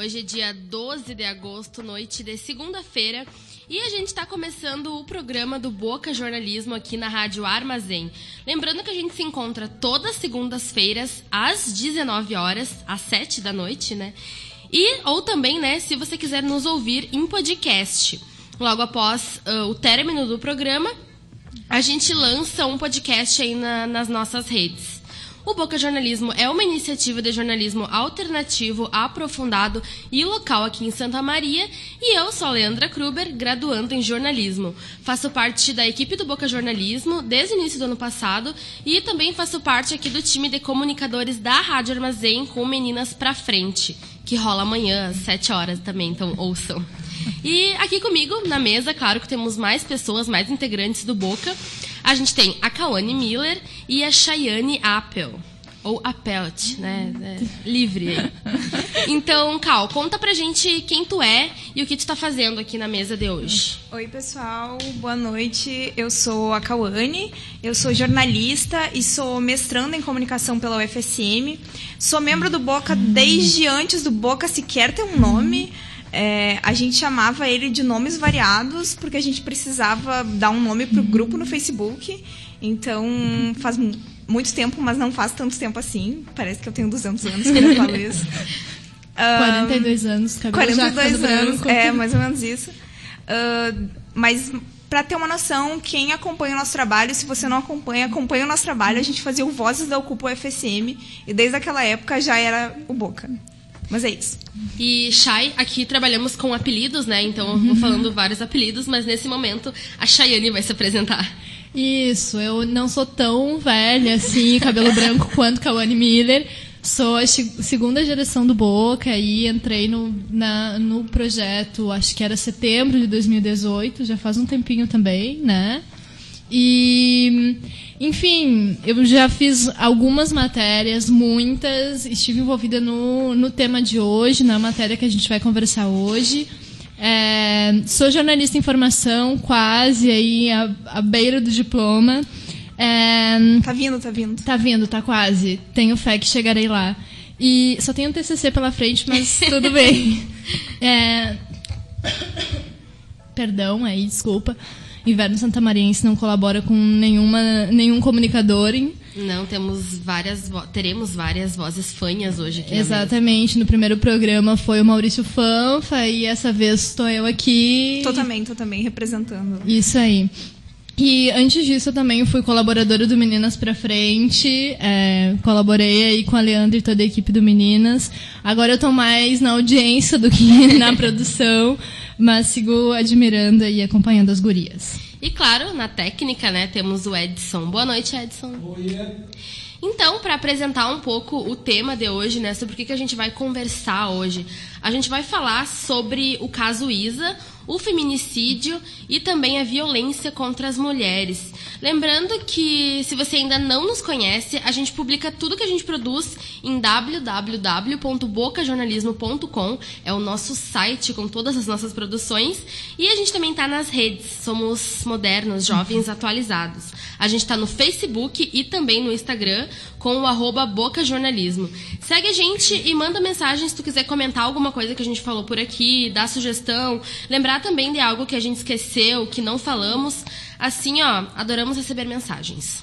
Hoje é dia 12 de agosto, noite de segunda-feira, e a gente está começando o programa do Boca Jornalismo aqui na Rádio Armazém. Lembrando que a gente se encontra todas segundas-feiras às 19 horas, às 7 da noite, né? E ou também, né, se você quiser nos ouvir em podcast. Logo após ah, o término do programa, a gente lança um podcast aí na- nas nossas redes. O Boca Jornalismo é uma iniciativa de jornalismo alternativo, aprofundado e local aqui em Santa Maria. E eu sou Leandra Kruber, graduando em jornalismo. Faço parte da equipe do Boca Jornalismo desde o início do ano passado e também faço parte aqui do time de comunicadores da Rádio Armazém com Meninas Pra Frente, que rola amanhã às 7 horas também, então ouçam. E aqui comigo, na mesa, claro que temos mais pessoas, mais integrantes do Boca. A gente tem a Kawane Miller e a Chayane Appel. Ou Appelt, né? É, livre aí. Então, Cal, conta pra gente quem tu é e o que tu tá fazendo aqui na mesa de hoje. Oi, pessoal, boa noite. Eu sou a Cauane, eu sou jornalista e sou mestranda em comunicação pela UFSM. Sou membro do Boca desde antes do Boca sequer ter um nome. É, a gente chamava ele de nomes variados porque a gente precisava dar um nome pro grupo no Facebook. Então, faz mu- muito tempo, mas não faz tanto tempo assim. Parece que eu tenho 200 anos quando eu falo isso. Ahn, 42 anos, cabelo já 42 ficando anos, é, mais ou menos isso. Ah, mas para ter uma noção, quem acompanha o nosso trabalho, se você não acompanha, acompanha o nosso trabalho, a gente fazia o Vozes da Ocupa UFSM e desde aquela época já era o Boca. Mas é isso. E Chay, aqui trabalhamos com apelidos, né? Então eu vou falando vários apelidos, mas nesse momento a Chayane vai se apresentar. Isso, eu não sou tão velha assim, cabelo branco quanto Kawane Miller. Sou a segunda geração do Boca e entrei no, na- no projeto, acho que era setembro de 2018, já faz um tempinho também, né? E, enfim, eu já fiz algumas matérias, muitas, estive envolvida no, no tema de hoje, na matéria que a gente vai conversar hoje. É, sou jornalista em formação, quase aí à, à beira do diploma. É, Tá vindo, tá vindo. tá vindo, tá quase. Tenho fé que chegarei lá. E só tenho um TCC pela frente, mas tudo bem. É, Perdão aí, desculpa. Inverno Santa Mariense não colabora com nenhuma, nenhum comunicador. Hein? Não, temos várias, teremos várias vozes fanhas hoje aqui. Exatamente. No primeiro programa foi o Maurício Fanfa e essa vez estou eu aqui. Tô também, tô também representando. Isso aí. E antes disso, eu também fui colaboradora do Meninas pra Frente. é, colaborei aí com a Leandra e toda a equipe do Meninas. Agora eu tô mais na audiência do que na produção, mas sigo admirando e acompanhando as gurias. E claro, na técnica, né, temos o Edson. Boa noite, Edson. Então, para apresentar um pouco o tema de hoje, né, sobre o que que a gente vai conversar hoje, a gente vai falar sobre o caso Isa, o feminicídio e também a violência contra as mulheres. Lembrando que, se você ainda não nos conhece, a gente publica tudo que a gente produz em www.bocajornalismo.com, é o nosso site com todas as nossas produções, e a gente também está nas redes, somos modernos, jovens, atualizados. A gente está no Facebook e também no Instagram com o arroba Boca Jornalismo. Segue a gente e manda mensagem se tu quiser comentar alguma coisa que a gente falou por aqui, dar sugestão, lembrar também de algo que a gente esqueceu, que não falamos. Assim, ó, adoramos receber mensagens.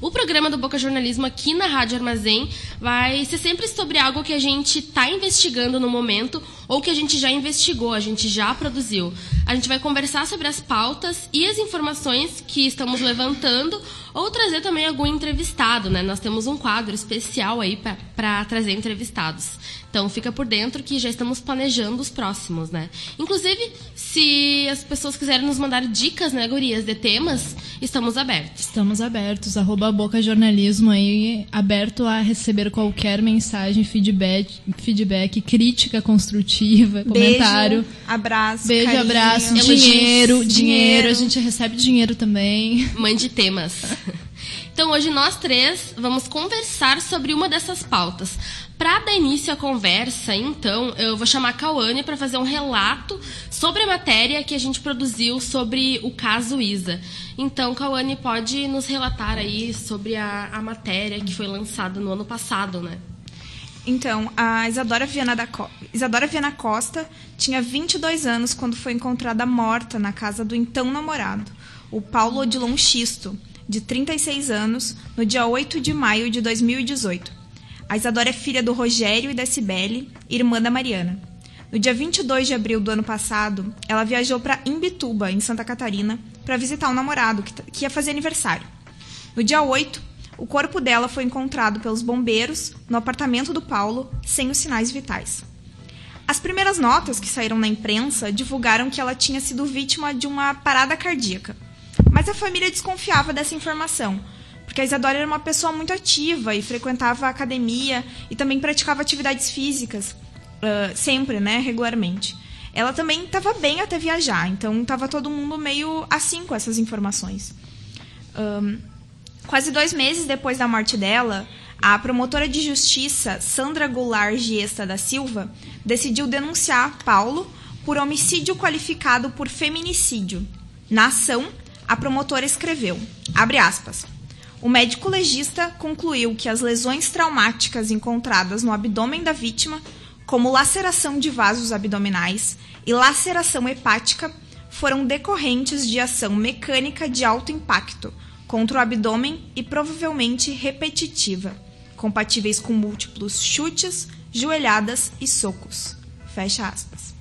O programa do Boca Jornalismo aqui na Rádio Armazém vai ser sempre sobre algo que a gente está investigando no momento ou que a gente já investigou, a gente já produziu. A gente vai conversar sobre as pautas e as informações que estamos levantando ou trazer também algum entrevistado, né? Nós temos um quadro especial aí para trazer entrevistados. Então fica por dentro que já estamos planejando os próximos, né? Inclusive, se as pessoas quiserem nos mandar dicas, né, gurias, de temas, estamos abertos. Estamos abertos. Arroba Boca Jornalismo aí, aberto a receber qualquer mensagem, feedback, feedback crítica construtiva, comentário. Beijo, abraço, Beijo, carinho. abraço, dinheiro, dinheiro, Dinheiro. A gente recebe dinheiro também. Mande temas. Então, hoje nós três vamos conversar sobre uma dessas pautas. Para dar início à conversa, então, eu vou chamar a Cauane para fazer um relato sobre a matéria que a gente produziu sobre o caso Isa. Então, Cauane, pode nos relatar aí sobre a, a matéria que foi lançada no ano passado, né? Então, a Isadora Viana, da Co- Isadora Viana Costa tinha 22 anos quando foi encontrada morta na casa do então namorado, o Paulo Odilon Xisto, de 36 anos, no dia 8 de maio de 2018. A Isadora é filha do Rogério e da Cibele, irmã da Mariana. No dia 22 de abril do ano passado, ela viajou para Imbituba, em Santa Catarina, para visitar o namorado, que t- que ia fazer aniversário. No dia 8, o corpo dela foi encontrado pelos bombeiros no apartamento do Paulo, sem os sinais vitais. As primeiras notas que saíram na imprensa divulgaram que ela tinha sido vítima de uma parada cardíaca. Mas a família desconfiava dessa informação, porque a Isadora era uma pessoa muito ativa e frequentava a academia e também praticava atividades físicas, ah, sempre, né, regularmente. Ela também estava bem até viajar, então estava todo mundo meio assim com essas informações. Ahn, Quase dois meses depois da morte dela, a promotora de justiça Sandra Goulart Giesta da Silva decidiu denunciar Paulo por homicídio qualificado por feminicídio. Na ação, a promotora escreveu, abre aspas, o médico legista concluiu que as lesões traumáticas encontradas no abdômen da vítima, como laceração de vasos abdominais e laceração hepática, foram decorrentes de ação mecânica de alto impacto contra o abdômen e provavelmente repetitiva, compatíveis com múltiplos chutes, joelhadas e socos. Fecha aspas.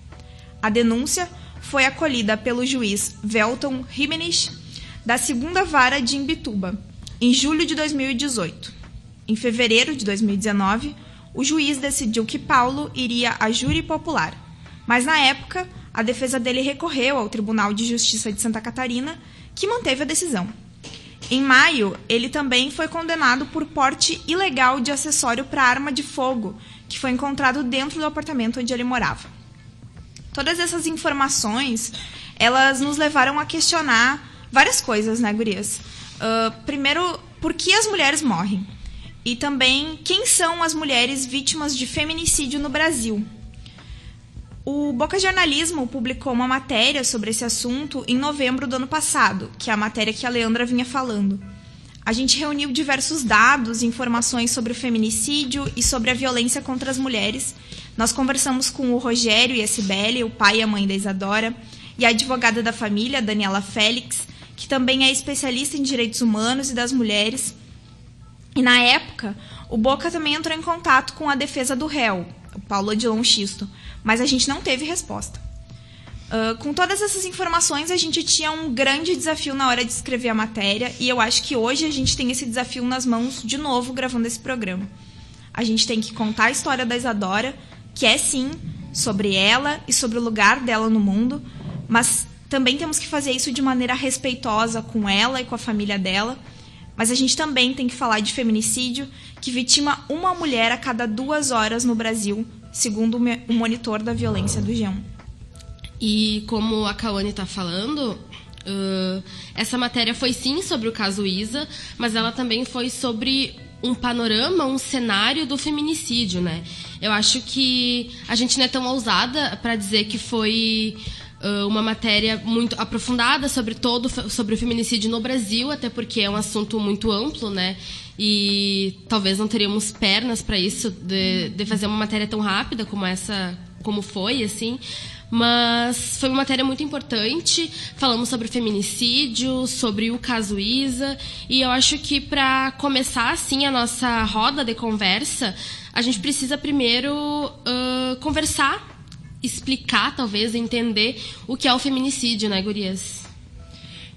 A denúncia foi acolhida pelo juiz Velton Jimenez da segunda vara de Imbituba, em julho de 2018. Em fevereiro de 2019, o juiz decidiu que Paulo iria a júri popular, mas na época a defesa dele recorreu ao Tribunal de Justiça de Santa Catarina, que manteve a decisão. Em maio, ele também foi condenado por porte ilegal de acessório para arma de fogo, que foi encontrado dentro do apartamento onde ele morava. Todas essas informações, elas nos levaram a questionar várias coisas, né, gurias? Ah, primeiro, por que as mulheres morrem? E também, quem são as mulheres vítimas de feminicídio no Brasil? O Boca Jornalismo publicou uma matéria sobre esse assunto em novembro do ano passado, que é a matéria que a Leandra vinha falando. A gente reuniu diversos dados e informações sobre o feminicídio e sobre a violência contra as mulheres. Nós conversamos com o Rogério e a Cibele, o pai e a mãe da Isadora, e a advogada da família, Daniela Félix, que também é especialista em direitos humanos e das mulheres. E na época, o Boca também entrou em contato com a defesa do réu, o Paulo Odilon Xisto, mas a gente não teve resposta. Ah, com todas essas informações, a gente tinha um grande desafio na hora de escrever a matéria, e eu acho que hoje a gente tem esse desafio nas mãos de novo gravando esse programa. A gente tem que contar a história da Isadora, que é sim sobre ela e sobre o lugar dela no mundo, mas também temos que fazer isso de maneira respeitosa com ela e com a família dela. Mas a gente também tem que falar de feminicídio, que vitima uma mulher a cada duas horas no Brasil, segundo o monitor da violência do G1. E como a Kawane está falando, ãh, essa matéria foi sim sobre o caso Isa, mas ela também foi sobre um panorama, um cenário do feminicídio, né? Eu acho que a gente não é tão ousada para dizer que foi uma matéria muito aprofundada sobre todo sobre o feminicídio no Brasil, até porque é um assunto muito amplo, né? E talvez não teríamos pernas para isso de, de fazer uma matéria tão rápida como essa, como foi, assim. Mas foi uma matéria muito importante. Falamos sobre feminicídio, sobre o caso Isa. E eu acho que para começar assim a nossa roda de conversa, a gente precisa primeiro uh, conversar, explicar, talvez, entender o que é o feminicídio, né, Gurias?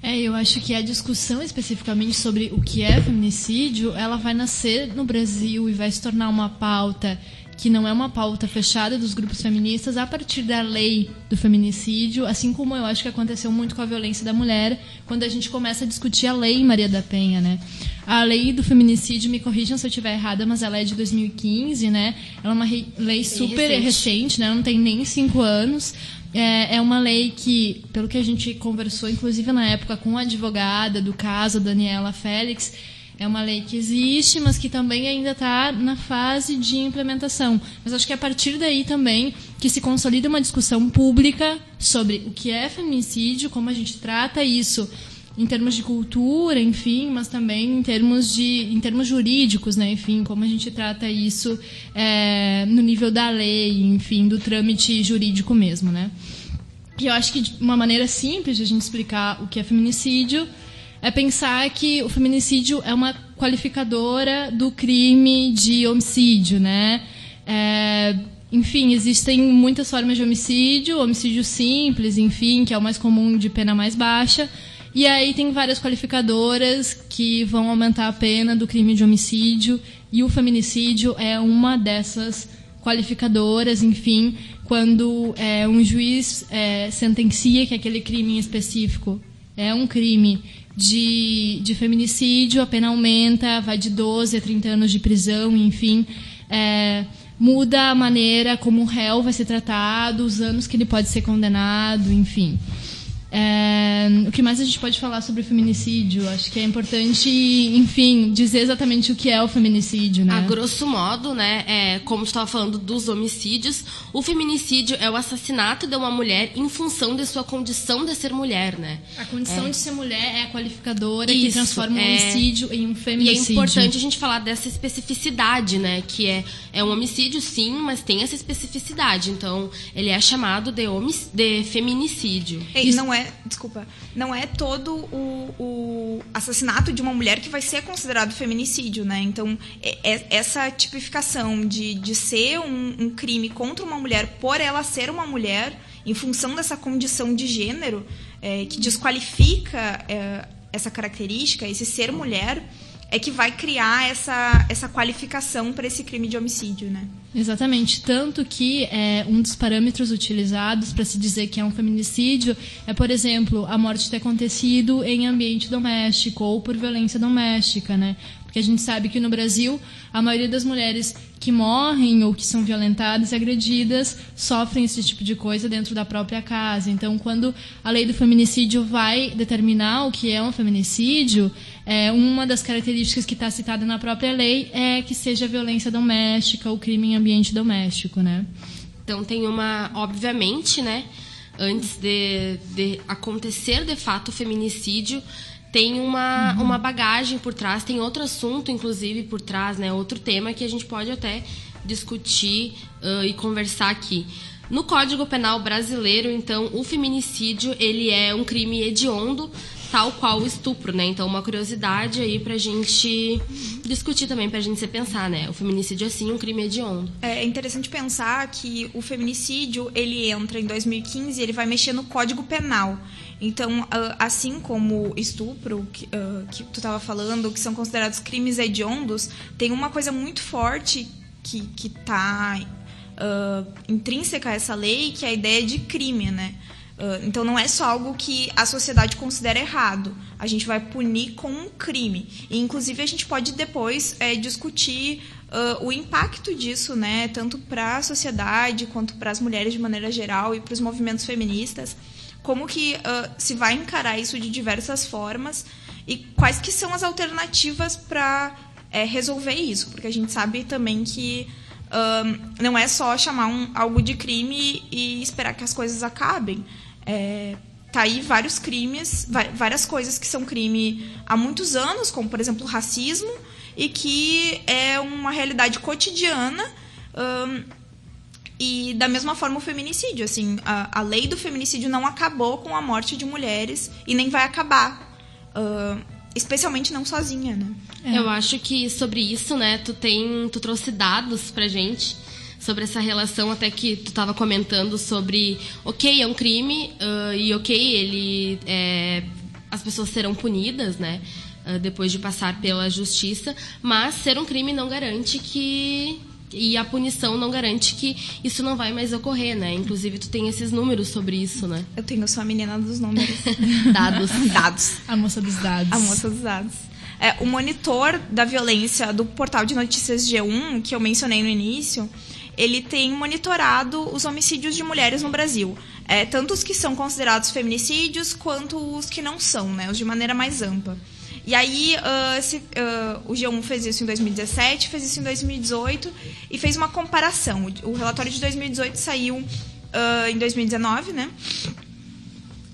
É, eu acho que a discussão especificamente sobre o que é feminicídio, ela vai nascer no Brasil e vai se tornar uma pauta que não é uma pauta fechada dos grupos feministas a partir da lei do feminicídio, assim como eu acho que aconteceu muito com a violência da mulher, quando a gente começa a discutir a lei Maria da Penha, né? A lei do feminicídio, me corrijam se eu estiver errada, mas ela é de 2015, né? Ela é uma lei super recente. recente, né? Não tem nem cinco anos. É, é uma lei que, pelo que a gente conversou, inclusive na época com a advogada do caso, Daniela Félix, é uma lei que existe, mas que também ainda está na fase de implementação. Mas acho que é a partir daí também que se consolida uma discussão pública sobre o que é feminicídio, como a gente trata isso em termos de cultura, enfim, mas também em termos de em termos jurídicos, né, enfim, como a gente trata isso é, no nível da lei, enfim, do trâmite jurídico mesmo, né? E eu acho que uma maneira simples de a gente explicar o que é feminicídio é pensar que o feminicídio é uma qualificadora do crime de homicídio, né? É, enfim, existem muitas formas de homicídio, homicídio simples, enfim, que é o mais comum de pena mais baixa e aí tem várias qualificadoras que vão aumentar a pena do crime de homicídio e o feminicídio é uma dessas qualificadoras, enfim, quando é, um juiz é, sentencia que aquele crime em específico é um crime de, de feminicídio, a pena aumenta, vai de 12 a 30 anos de prisão, enfim. É, muda a maneira como o réu vai ser tratado, os anos que ele pode ser condenado, enfim. É, o que mais a gente pode falar sobre feminicídio? Acho que é importante, enfim, dizer exatamente o que é o feminicídio, né? A grosso modo, né, é, como estava falando dos homicídios, o feminicídio é o assassinato de uma mulher em função de sua condição de ser mulher, né? A condição é. de ser mulher é a qualificadora Isso, que transforma o um homicídio em um feminicídio. E é importante a gente falar dessa especificidade, né, que é, é um homicídio, sim, mas tem essa especificidade. Então, ele é chamado de, homic... de feminicídio. Isso não é desculpa, não é todo o, o, assassinato de uma mulher que vai ser considerado feminicídio, né? Então, é, é, essa tipificação de, de ser um, um, crime contra uma mulher por ela ser uma mulher, em função dessa condição de gênero, é, que desqualifica é, essa característica, esse ser mulher, é que vai criar essa, essa qualificação para esse crime de homicídio, né? Exatamente. Tanto que é, um dos parâmetros utilizados para se dizer que é um feminicídio é, por exemplo, a morte ter acontecido em ambiente doméstico ou por violência doméstica, né? Porque a gente sabe que no Brasil a maioria das mulheres que morrem ou que são violentadas e agredidas sofrem esse tipo de coisa dentro da própria casa. Então, quando a lei do feminicídio vai determinar o que é um feminicídio, é, uma das características que está citada na própria lei é que seja violência doméstica ou crime em ambiente doméstico, né? Então tem uma, obviamente, né, antes de, de acontecer de fato o feminicídio, tem uma, uhum. uma bagagem por trás, tem outro assunto, inclusive, por trás, né? Outro tema que a gente pode até discutir uh, e conversar aqui. No Código Penal brasileiro, então, o feminicídio ele é um crime hediondo tal qual o estupro, né? Então, uma curiosidade aí pra gente discutir também, pra gente se pensar, né? O feminicídio é sim um crime hediondo. É interessante pensar que o feminicídio, ele entra em 2015 ele vai mexer no Código Penal. Então, ah, assim como estupro, que, que tu estava falando, que são considerados crimes hediondos, tem uma coisa muito forte que está uh, intrínseca a essa lei, que é a ideia de crime, né? Então não é só algo que a sociedade considera errado. A gente vai punir com um crime. E, inclusive, a gente pode depois é, discutir uh, o impacto disso, né, tanto para a sociedade quanto para as mulheres de maneira geral e para os movimentos feministas. Como que uh, se vai encarar isso de diversas formas e quais que são as alternativas para é, resolver isso. Porque a gente sabe também que não é só chamar um, algo de crime e esperar que as coisas acabem. É, tá aí vários crimes, várias coisas que são crime há muitos anos, como por exemplo o racismo, e que é uma realidade cotidiana. Um, E da mesma forma o feminicídio, assim, a, a lei do feminicídio não acabou com a morte de mulheres e nem vai acabar. Uh, especialmente não sozinha, né? É. Eu acho que sobre isso, né, tu tem, tu trouxe dados pra gente sobre essa relação até que tu estava comentando sobre, ok, é um crime uh, e ok, ele é, as pessoas serão punidas, né? Uh, depois de passar pela justiça, mas ser um crime não garante que e a punição não garante que isso não vai mais ocorrer, né? Inclusive, tu tem esses números sobre isso, né? Eu tenho, só a menina dos números. dados. dados. A moça dos dados. A moça dos dados. É, o monitor da violência do portal de notícias G1, que eu mencionei no início, ele tem monitorado os homicídios de mulheres no Brasil. É, tanto os que são considerados feminicídios, quanto os que não são, né? Os de maneira mais ampla. E aí, uh, esse, uh, o G1 fez isso em 2017, fez isso em 2018 e fez uma comparação. O relatório de 2018 saiu uh, em 2019, né?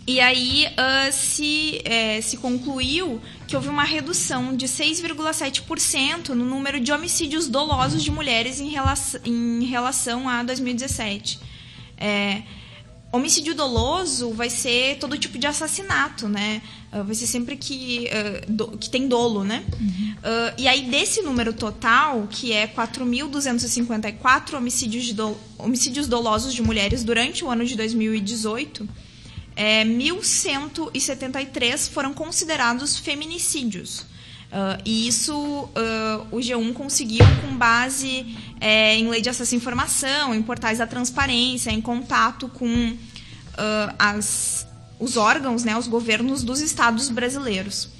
E aí se, é, se concluiu que houve uma redução de 6,7% no número de homicídios dolosos de mulheres em relação, em relação a 2017. É, Homicídio doloso vai ser todo tipo de assassinato, né? Uh, vai ser sempre que, uh, do, que tem dolo, né? Uhum. Uh, e aí, desse número total, que é 4.254 homicídios, do, homicídios dolosos de mulheres durante o ano de 2018, é, 1.173 foram considerados feminicídios. Uh, e isso uh, o G1 conseguiu com base é, em lei de acesso à informação, em portais da transparência, em contato com uh, as, os órgãos, né, os governos dos estados brasileiros.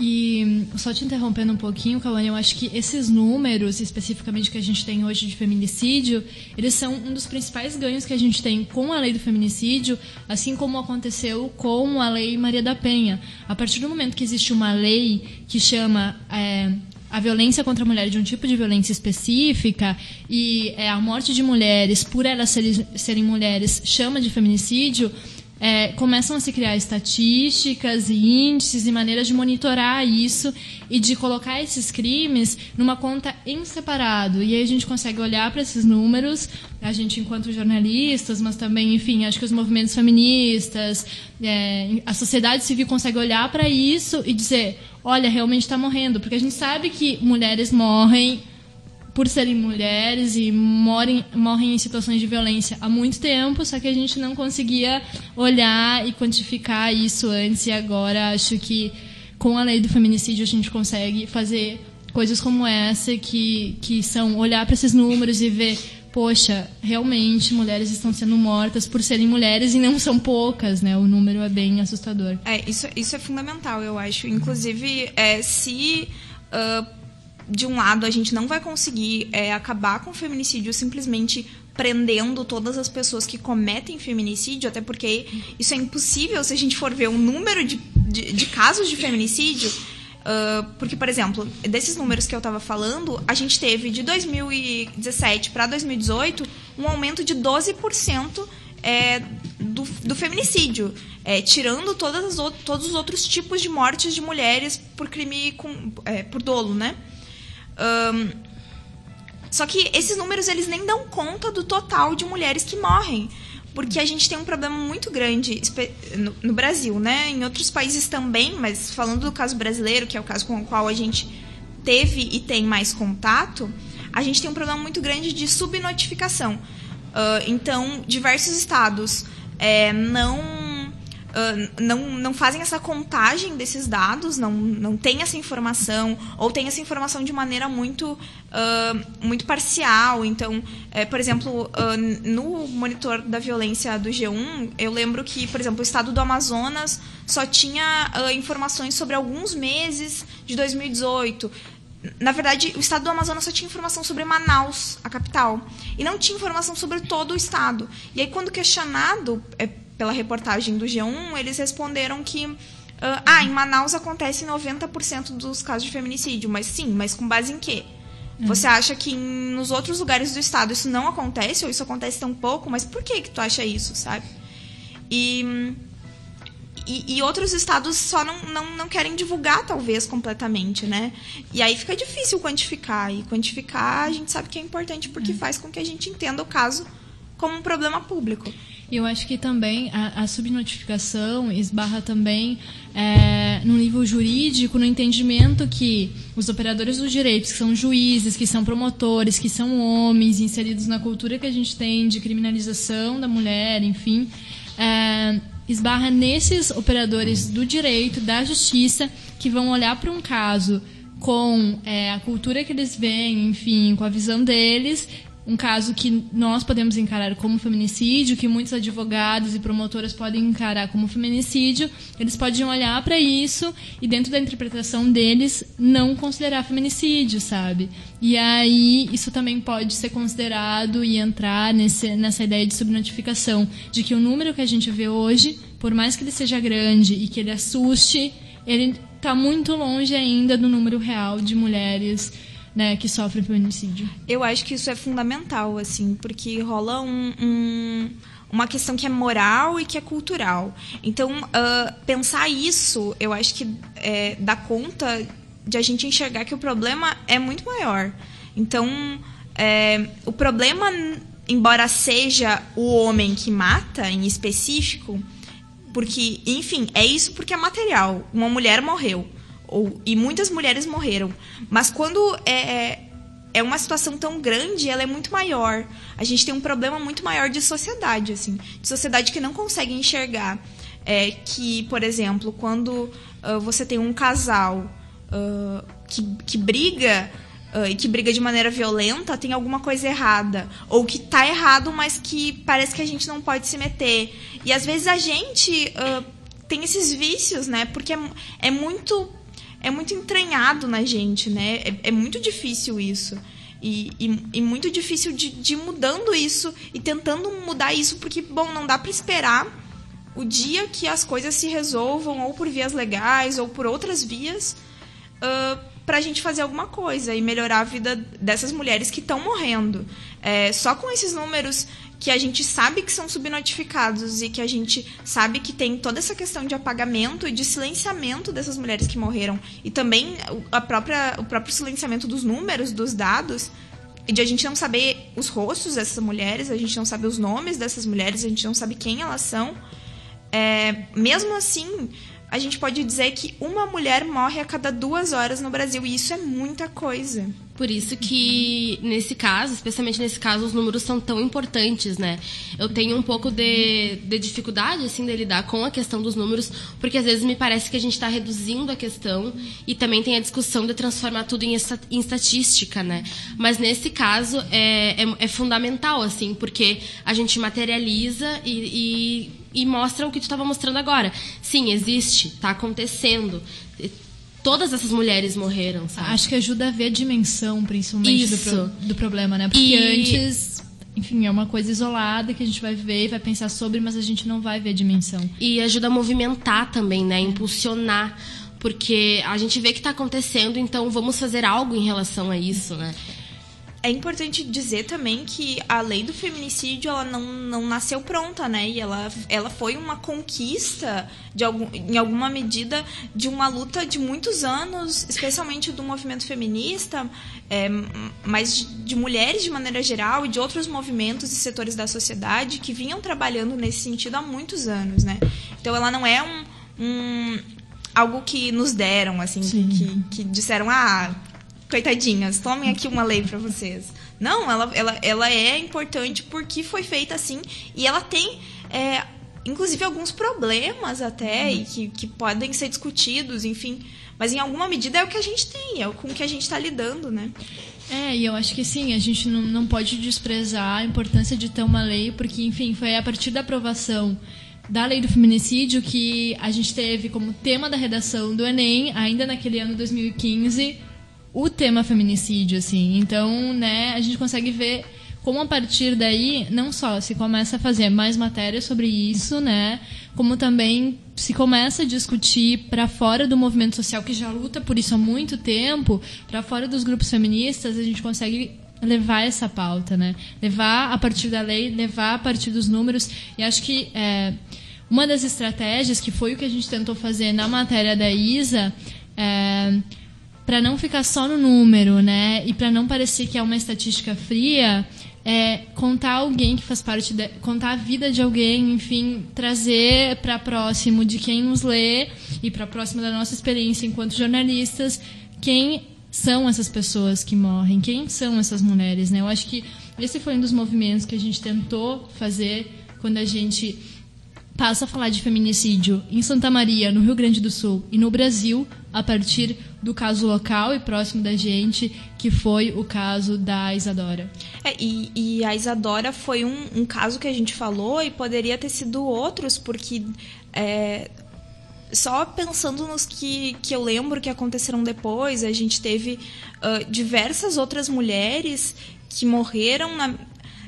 E só te interrompendo um pouquinho, Cauane, eu acho que esses números, especificamente que a gente tem hoje de feminicídio, eles são um dos principais ganhos que a gente tem com a lei do feminicídio, assim como aconteceu com a lei Maria da Penha. A partir do momento que existe uma lei que chama é, a violência contra a mulher de um tipo de violência específica e é, a morte de mulheres por elas serem, serem mulheres chama de feminicídio, é, começam a se criar estatísticas e índices e maneiras de monitorar isso e de colocar esses crimes numa conta em separado. E aí a gente consegue olhar para esses números, a gente enquanto jornalistas, mas também, enfim, acho que os movimentos feministas, é, a sociedade civil consegue olhar para isso e dizer, olha, realmente está morrendo, porque a gente sabe que mulheres morrem por serem mulheres e morem, morrem em situações de violência há muito tempo, só que a gente não conseguia olhar e quantificar isso antes e agora acho que com a lei do feminicídio a gente consegue fazer coisas como essa que, que são olhar para esses números e ver poxa, realmente mulheres estão sendo mortas por serem mulheres e não são poucas, né? O número é bem assustador. É, isso, isso é fundamental, eu acho. Inclusive, é, se uh, de um lado, a gente não vai conseguir é, acabar com o feminicídio simplesmente prendendo todas as pessoas que cometem feminicídio, até porque isso é impossível se a gente for ver o número de, de, de casos de feminicídio. Uh, porque, por exemplo, desses números que eu estava falando, a gente teve de 2017 para 2018 um aumento de 12% é, do, do feminicídio, é, tirando todas as, todos os outros tipos de mortes de mulheres por crime com, é, por dolo, né? Um, só que esses números eles nem dão conta do total de mulheres que morrem. Porque a gente tem um problema muito grande no, Brasil, né? Em outros países também, mas falando do caso brasileiro, que é o caso com o qual a gente teve e tem mais contato, a gente tem um problema muito grande de subnotificação. Uh, então, diversos estados é, não Uh, não, não fazem essa contagem desses dados, não, não tem essa informação, ou tem essa informação de maneira muito, uh, muito parcial. Então, é, por exemplo, uh, no monitor da violência do G1, eu lembro que, por exemplo, o estado do Amazonas só tinha informações sobre alguns meses de 2018 na verdade, o estado do Amazonas só tinha informação sobre Manaus, a capital, e não tinha informação sobre todo o estado. E aí, quando questionado é, pela reportagem do G1, eles responderam que uh, ah, em Manaus acontece 90% dos casos de feminicídio, mas sim, mas com base em quê? Hum. Você acha que nos outros lugares do estado isso não acontece ou isso acontece tão pouco? Mas por que que tu acha isso, sabe? E e, e, outros estados só não, não, não querem divulgar, talvez, completamente, né? E aí fica difícil quantificar. E quantificar a gente sabe que é importante porque hum. faz com que a gente entenda o caso como um problema público. Eu acho que também a, a subnotificação esbarra também é, no nível jurídico, no entendimento que os operadores dos direitos, que são juízes, que são promotores, que são homens inseridos na cultura que a gente tem de criminalização da mulher, enfim, é, esbarra nesses operadores do direito, da justiça, que vão olhar para um caso com é, a cultura que eles veem, enfim, com a visão deles, um caso que nós podemos encarar como feminicídio, que muitos advogados e promotoras podem encarar como feminicídio, eles podem olhar para isso e dentro da interpretação deles não considerar feminicídio, sabe? E aí isso também pode ser considerado e entrar nesse, nessa ideia de subnotificação, de que o número que a gente vê hoje, por mais que ele seja grande e que ele assuste, ele está muito longe ainda do número real de mulheres né, que sofrem feminicídio. Eu acho que isso é fundamental, assim, porque rola um, um, uma questão que é moral e que é cultural. Então, uh, pensar isso, eu acho que é, dá conta de a gente enxergar que o problema é muito maior. Então, é, o problema, embora seja o homem que mata em específico, porque, enfim, é isso porque é material. Uma mulher morreu ou, e muitas mulheres morreram. Mas quando é, é, é uma situação tão grande, ela é muito maior. A gente tem um problema muito maior de sociedade, assim, de sociedade que não consegue enxergar é, que, por exemplo, quando uh, você tem um casal uh, que, que briga uh, e que briga de maneira violenta, tem alguma coisa errada. Ou que tá errado, mas que parece que a gente não pode se meter. E às vezes a gente tem esses vícios, né? Porque é, é muito é muito entranhado na gente, né? É, é muito difícil isso. E, e, e muito difícil de, de ir mudando isso e tentando mudar isso, porque, bom, não dá para esperar o dia que as coisas se resolvam, ou por vias legais, ou por outras vias, uh, para a gente fazer alguma coisa e melhorar a vida dessas mulheres que estão morrendo. É, só com esses números que a gente sabe que são subnotificados e que a gente sabe que tem toda essa questão de apagamento e de silenciamento dessas mulheres que morreram e também a própria, o próprio silenciamento dos números, dos dados, e de a gente não saber os rostos dessas mulheres, a gente não sabe os nomes dessas mulheres, a gente não sabe quem elas são. É, mesmo assim, a gente pode dizer que uma mulher morre a cada duas horas no Brasil, e isso é muita coisa. Por isso que, nesse caso, especialmente nesse caso, os números são tão importantes, né? Eu tenho um pouco de, de dificuldade, assim, de lidar com a questão dos números, porque às vezes me parece que a gente está reduzindo a questão e também tem a discussão de transformar tudo em, em estatística, né? Mas nesse caso é, é, é, fundamental, assim, porque a gente materializa e, e, e mostra o que tu estava mostrando agora. Sim, existe, está acontecendo todas essas mulheres morreram, sabe? Acho que ajuda a ver a dimensão, principalmente, do, pro, do, problema, né? Porque e... antes, enfim, é uma coisa isolada que a gente vai ver e vai pensar sobre, mas a gente não vai ver a dimensão. E ajuda a movimentar também, né? Impulsionar. Porque a gente vê que está acontecendo, então vamos fazer algo em relação a isso, né? É importante dizer também que a lei do feminicídio ela não, não nasceu pronta, né? E ela, ela foi uma conquista, de algum, em alguma medida, de uma luta de muitos anos, especialmente do movimento feminista, é, mas de, de mulheres de maneira geral e de outros movimentos e setores da sociedade que vinham trabalhando nesse sentido há muitos anos, né? Então ela não é um, um algo que nos deram, assim, que, que disseram, ah, coitadinhas, tomem aqui uma lei para vocês. Não, ela, ela, ela é importante porque foi feita assim e ela tem, é, inclusive, alguns problemas até uhum. e que, que podem ser discutidos, enfim. Mas em alguma medida é o que a gente tem, é com o que a gente está lidando, né? É, e eu acho que sim, a gente não, não pode desprezar a importância de ter uma lei, porque, enfim, foi a partir da aprovação da lei do feminicídio que a gente teve como tema da redação do Enem, ainda naquele ano 2015, o tema feminicídio, assim. Então, né, a gente consegue ver como a partir daí não só se começa a fazer mais matérias sobre isso, né, como também se começa a discutir para fora do movimento social que já luta por isso há muito tempo, para fora dos grupos feministas, a gente consegue levar essa pauta, né, levar a partir da lei, levar a partir dos números e acho que é, uma das estratégias que foi o que a gente tentou fazer na matéria da Isa é, para não ficar só no número, né? E para não parecer que é uma estatística fria, é, contar alguém que faz parte de, contar a vida de alguém, enfim, trazer para próximo de quem nos lê e para próximo da nossa experiência enquanto jornalistas, quem são essas pessoas que morrem, quem são essas mulheres, né? Eu acho que esse foi um dos movimentos que a gente tentou fazer quando a gente passa a falar de feminicídio em Santa Maria, no Rio Grande do Sul e no Brasil, a partir do caso local e próximo da gente, que foi o caso da Isadora. É, e, e, a Isadora foi um, um, caso que a gente falou e poderia ter sido outros, porque é, só pensando nos que, que eu lembro que aconteceram depois, a gente teve uh, diversas outras mulheres que morreram na,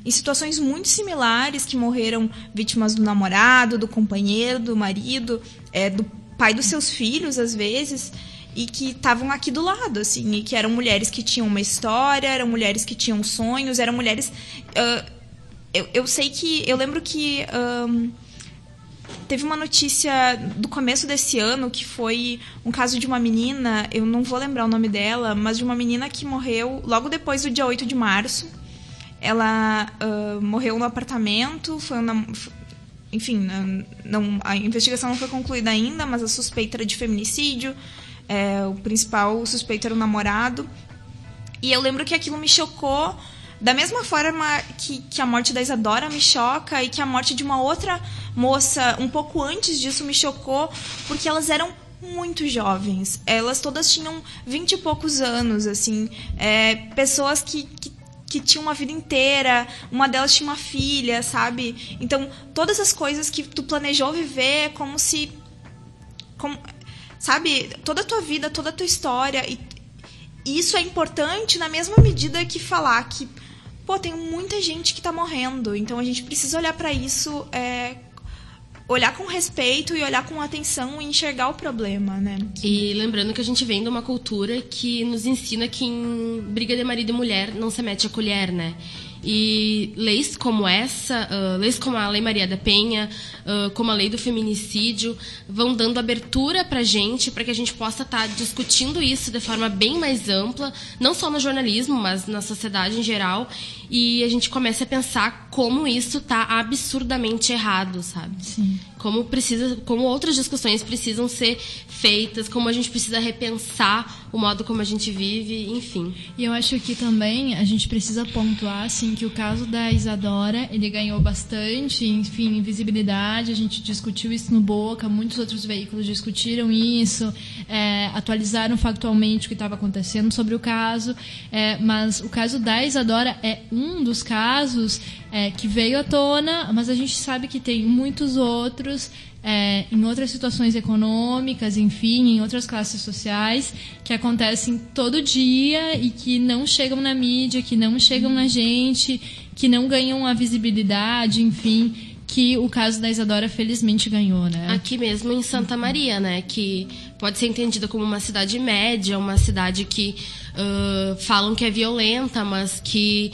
em situações muito similares, que morreram vítimas do namorado, do companheiro, do marido, é, do pai dos seus filhos, às vezes, e que estavam aqui do lado, assim, e que eram mulheres que tinham uma história, eram mulheres que tinham sonhos, eram mulheres. Uh, eu, eu sei que. Eu lembro que. Um, teve uma notícia do começo desse ano que foi um caso de uma menina, eu não vou lembrar o nome dela, mas de uma menina que morreu logo depois do dia 8 de março. Ela uh, morreu no apartamento, foi uma, enfim, não, a investigação não foi concluída ainda, mas a suspeita era de feminicídio. É, o principal suspeito era o namorado. E eu lembro que aquilo me chocou da mesma forma que, que a morte da Isadora me choca e que a morte de uma outra moça um pouco antes disso me chocou, porque elas eram muito jovens. Elas todas tinham vinte e poucos anos, assim. É, pessoas que, que que tinha uma vida inteira, uma delas tinha uma filha, sabe? Então, todas as coisas que tu planejou viver como se. Como, sabe? Toda a tua vida, toda a tua história. E, isso é importante na mesma medida que falar que, pô, tem muita gente que tá morrendo. Então a gente precisa olhar para isso é, olhar com respeito e olhar com atenção e enxergar o problema, né? E lembrando que a gente vem de uma cultura que nos ensina que em briga de marido e mulher não se mete a colher, né? E leis como essa, uh, leis como a Lei Maria da Penha, uh, como a Lei do Feminicídio, vão dando abertura para a gente, para que a gente possa estar tá discutindo isso de forma bem mais ampla, não só no jornalismo, mas na sociedade em geral, e a gente começa a pensar como isso está absurdamente errado, sabe? Sim. Como precisa, como outras discussões precisam ser feitas, como a gente precisa repensar o modo como a gente vive, enfim. E eu acho que também a gente precisa pontuar assim que o caso da Isadora, ele ganhou bastante, enfim, visibilidade, a gente discutiu isso no Boca, muitos outros veículos discutiram isso, é, atualizaram factualmente o que estava acontecendo sobre o caso, é, mas o caso da Isadora é um dos casos é, que veio à tona, mas a gente sabe que tem muitos outros é, em outras situações econômicas, enfim, em outras classes sociais, que acontecem todo dia e que não chegam na mídia, que não chegam na gente, que não ganham a visibilidade, enfim que o caso da Isadora felizmente ganhou, né? Aqui mesmo em Santa Maria, né? Que pode ser entendida como uma cidade média, uma cidade que uh, falam que é violenta, mas que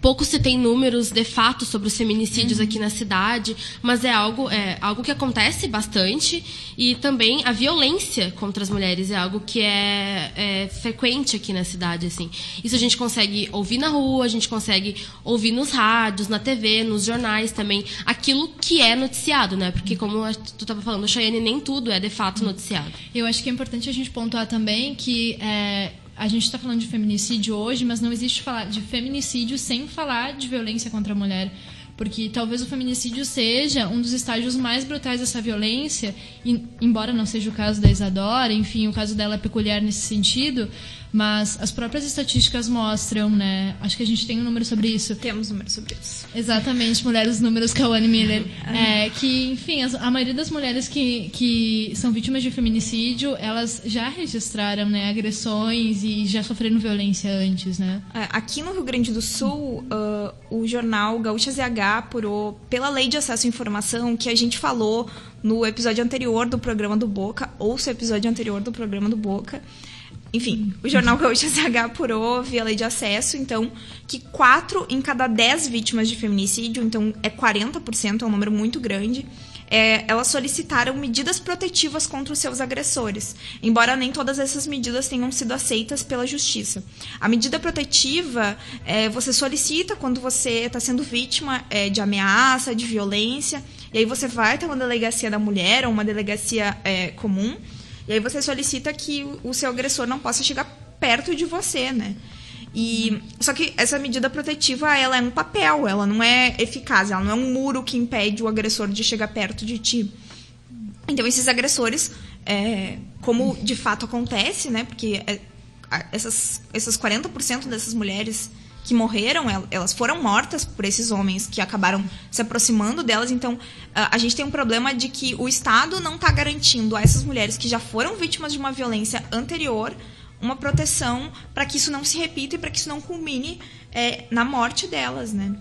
pouco se tem números de fato sobre os feminicídios uhum. aqui na cidade, mas é algo, é algo que acontece bastante e também a violência contra as mulheres é algo que é, é, frequente aqui na cidade, assim. Isso a gente consegue ouvir na rua, a gente consegue ouvir nos rádios, na TV, nos jornais também, aquilo que é noticiado, né? Porque como tu estava falando, Cheyenne, nem tudo é de fato noticiado. Eu acho que é importante a gente pontuar também que é, a gente está falando de feminicídio hoje, mas não existe falar de feminicídio sem falar de violência contra a mulher. Porque talvez o feminicídio seja um dos estágios mais brutais dessa violência, e, embora não seja o caso da Isadora, enfim, o caso dela é peculiar nesse sentido, mas as próprias estatísticas mostram, né? Acho que a gente tem um número sobre isso. Temos um número sobre isso. Exatamente, mulheres os números, Kawane Miller. é, que, enfim, a maioria das mulheres que, que são vítimas de feminicídio, elas já registraram né, agressões e já sofreram violência antes, né? É, aqui no Rio Grande do Sul, uh, o jornal Gaúcha ZH apurou, pela lei de acesso à informação, que a gente falou no episódio anterior do programa do Boca, ouça o episódio anterior do programa do Boca, enfim, o jornal Gaúcha SH apurou via lei de acesso, então, que 4 em cada 10 vítimas de feminicídio, então é 40%, é um número muito grande, é, elas solicitaram medidas protetivas contra os seus agressores, embora nem todas essas medidas tenham sido aceitas pela justiça. A medida protetiva é, você solicita quando você está sendo vítima é, de ameaça, de violência, e aí você vai até uma delegacia da mulher ou uma delegacia é, comum, e aí você solicita que o seu agressor não possa chegar perto de você, né? E só que essa medida protetiva ela é um papel, ela não é eficaz, ela não é um muro que impede o agressor de chegar perto de ti. Então esses agressores, é, como de fato acontece, né? Porque é, essas essas 40% dessas mulheres que morreram, elas foram mortas por esses homens que acabaram se aproximando delas. Então, a gente tem um problema de que o Estado não está garantindo a essas mulheres que já foram vítimas de uma violência anterior uma proteção para que isso não se repita e para que isso não culmine é, na morte delas, né?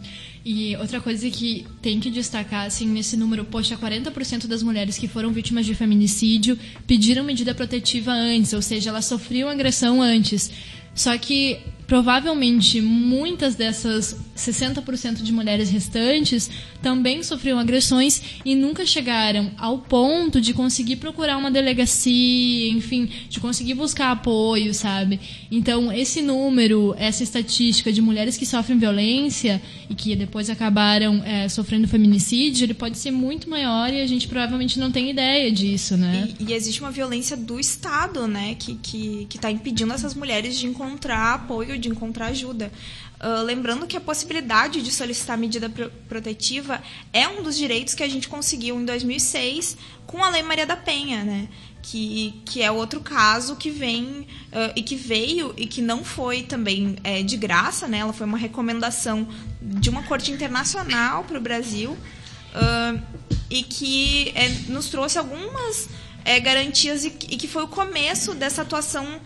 E outra coisa que tem que destacar, assim, nesse número, poxa, 40% das mulheres que foram vítimas de feminicídio pediram medida protetiva antes, ou seja, elas sofriam agressão antes. Só que provavelmente muitas dessas 60% de mulheres restantes também sofriam agressões e nunca chegaram ao ponto de conseguir procurar uma delegacia, enfim, de conseguir buscar apoio, sabe? Então, esse número, essa estatística de mulheres que sofrem violência e que depois acabaram é, sofrendo feminicídio, ele pode ser muito maior e a gente provavelmente não tem ideia disso, né? E, e existe uma violência do Estado, né, que está que, que tá impedindo essas mulheres de encontrar apoio de encontrar ajuda. Uh, lembrando que a possibilidade de solicitar medida pro protetiva é um dos direitos que a gente conseguiu em 2006 com a Lei Maria da Penha, né? Que, que é outro caso que vem uh, e que veio e que não foi também é, de graça, né? Ela foi uma recomendação de uma corte internacional para o Brasil uh, e que é, nos trouxe algumas é, garantias e, e que foi o começo dessa atuação